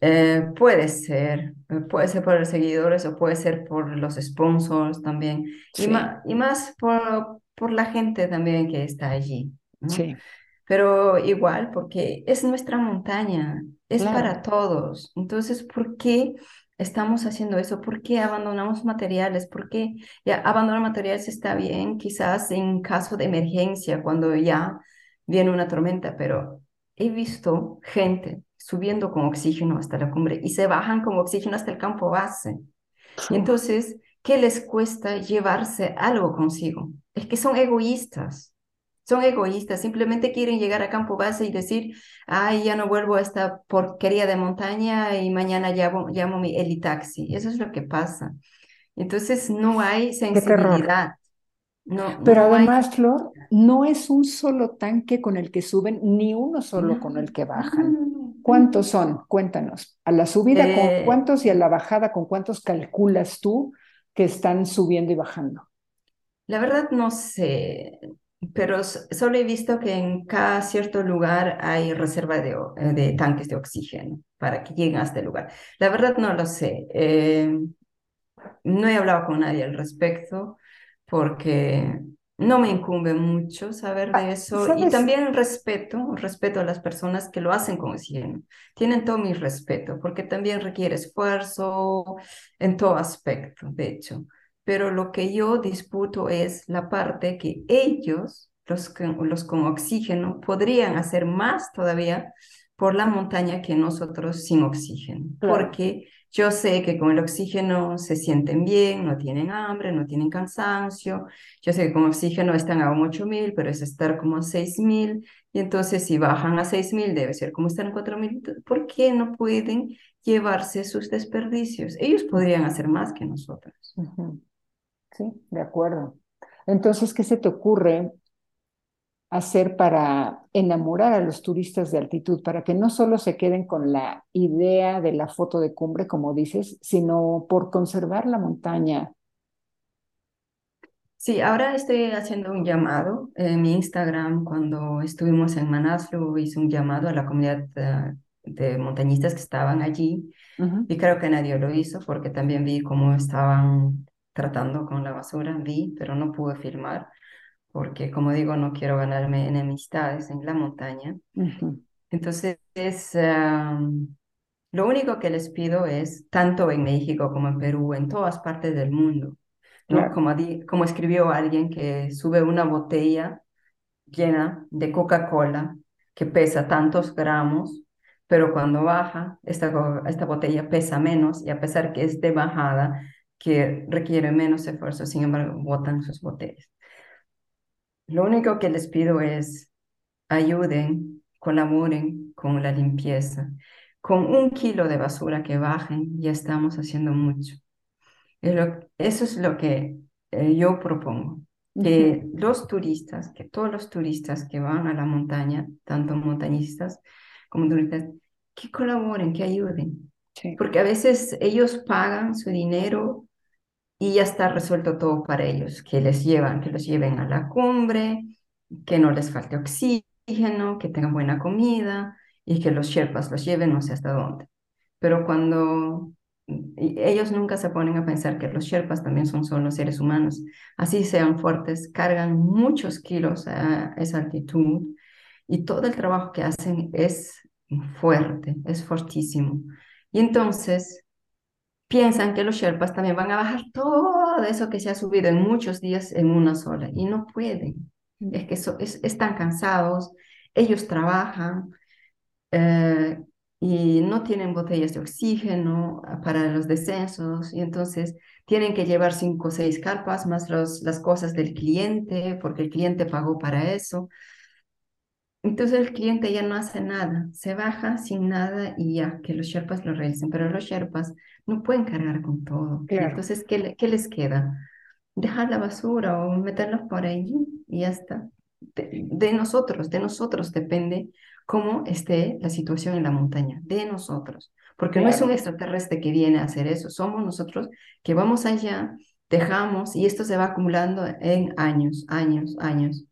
Eh, puede ser, eh, puede ser por los seguidores o puede ser por los sponsors también, y, más, y más por, por la gente también que está allí. Sí. Pero igual, porque es nuestra montaña, es para todos. Entonces, ¿por qué estamos haciendo eso? ¿Por qué abandonamos materiales? ¿Por qué ya abandonar materiales está bien, quizás en caso de emergencia, cuando ya viene una tormenta, pero he visto gente subiendo con oxígeno hasta la cumbre y se bajan con oxígeno hasta el campo base. Y entonces, ¿qué les cuesta llevarse algo consigo? Es que son egoístas. Son egoístas, simplemente quieren llegar a campo base y decir, ay, ya no vuelvo a esta porquería de montaña y mañana llamo, llamo mi elitaxi. Eso es lo que pasa. Entonces no hay sensibilidad. No, Pero además, Flor, no es un solo tanque con el que suben, ni uno solo con el que bajan. ¿Cuántos son? Cuéntanos. A la subida, ¿con cuántos? Y a la bajada, ¿con cuántos calculas tú que están subiendo y bajando? La verdad no sé pero solo he visto que en cada cierto lugar hay reserva de, eh, de tanques de oxígeno para que lleguen a este lugar. La verdad no lo sé. Eh, no he hablado con nadie al respecto porque no me incumbe mucho saber de ah, eso y también respeto, respeto a las personas que lo hacen con oxígeno. Tienen todo mi respeto porque también requiere esfuerzo en todo aspecto, de hecho pero lo que yo disputo es la parte que ellos, los, los con oxígeno, podrían hacer más todavía por la montaña que nosotros sin oxígeno, porque yo sé que con el oxígeno se sienten bien, no tienen hambre, no tienen cansancio. Yo sé que con oxígeno están a un 8000, pero es estar como a 6000. Y entonces, si bajan a 6000, debe ser como están a 4000. ¿Por qué no pueden llevarse sus desperdicios? Ellos podrían hacer más que nosotros. Sí, de acuerdo. Entonces, ¿qué se te ocurre hacer para enamorar a los turistas de altitud, para que no solo se queden con la idea de la foto de cumbre, como dices, sino por conservar la montaña? Sí, ahora estoy haciendo un llamado en mi Instagram. Cuando estuvimos en Manaslu, hice un llamado a la comunidad eh, de, montañistas que estaban allí y creo que nadie lo hizo porque también vi cómo estaban tratando con la basura, vi, pero no pude filmar porque, como digo, no quiero ganarme enemistades en la montaña. Entonces, lo único que les pido es, tanto en México como en Perú, en todas partes del mundo, ¿no? Como, como escribió alguien que sube una botella llena de Coca-Cola que pesa tantos gramos, pero cuando baja, esta, esta botella pesa menos y a pesar que es de bajada, que requiere menos esfuerzo, sin embargo, botan sus botellas. Lo único que les pido es ayuden, colaboren con la limpieza. Con un kilo de basura que bajen, ya estamos haciendo mucho. Eso es lo que eh, yo propongo. Que los turistas, que todos los turistas que van a la montaña, tanto montañistas como turistas, que colaboren, que ayuden. Porque a veces ellos pagan su dinero y ya está resuelto todo para ellos, que les llevan, que los lleven a la cumbre, que no les falte oxígeno, que tengan buena comida y que los sherpas los lleven no sé hasta dónde. Pero cuando ellos nunca se ponen a pensar que los Sherpas también son solo seres humanos. Así sean fuertes, cargan muchos kilos a esa altitud y todo el trabajo que hacen es fuerte, es fortísimo. Y entonces piensan que los Sherpas también van a bajar todo eso que se ha subido en muchos días en una sola y no pueden. Es que están cansados, ellos trabajan, eh, y no tienen botellas de oxígeno para los descensos y entonces tienen que llevar cinco o seis carpas más los, las cosas del cliente porque el cliente pagó para eso. Entonces el cliente ya no hace nada, se baja sin nada y ya, que los Sherpas lo realicen, pero los Sherpas no pueden cargar con todo. Entonces, ¿qué, ¿qué, les queda? Dejar la basura o meterlos por allí y ya está. de nosotros, de nosotros depende cómo esté la situación en la montaña, de nosotros, porque no es un extraterrestre que viene a hacer eso, somos nosotros que vamos allá, dejamos y esto se va acumulando en años, años, años.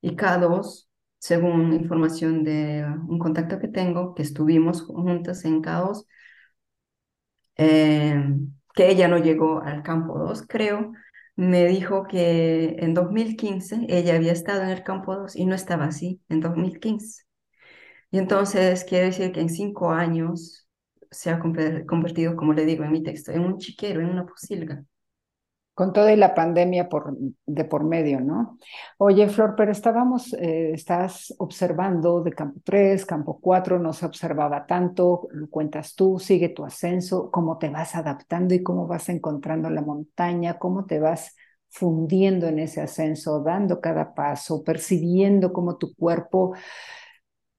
Y cada dos, según información de un contacto que tengo, que estuvimos juntas en Caos, eh, que ella no llegó al campo 2, creo, me dijo que en 2015 ella había estado en el campo 2 y no estaba así en 2015. Y entonces quiere decir que en cinco años se ha convertido, como le digo en mi texto, en un chiquero, en una posilga. Con toda la pandemia por, de por medio, ¿no? Oye, Flor, pero estábamos, eh, estás observando de campo 3, campo 4, no se observaba tanto, lo cuentas tú, sigue tu ascenso, cómo te vas adaptando y cómo vas encontrando la montaña, cómo te vas fundiendo en ese ascenso, dando cada paso, percibiendo cómo tu cuerpo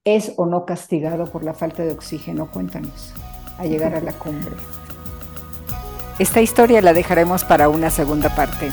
es o no castigado por la falta de oxígeno. Cuéntanos, a llegar a la cumbre. Esta historia la dejaremos para una segunda parte.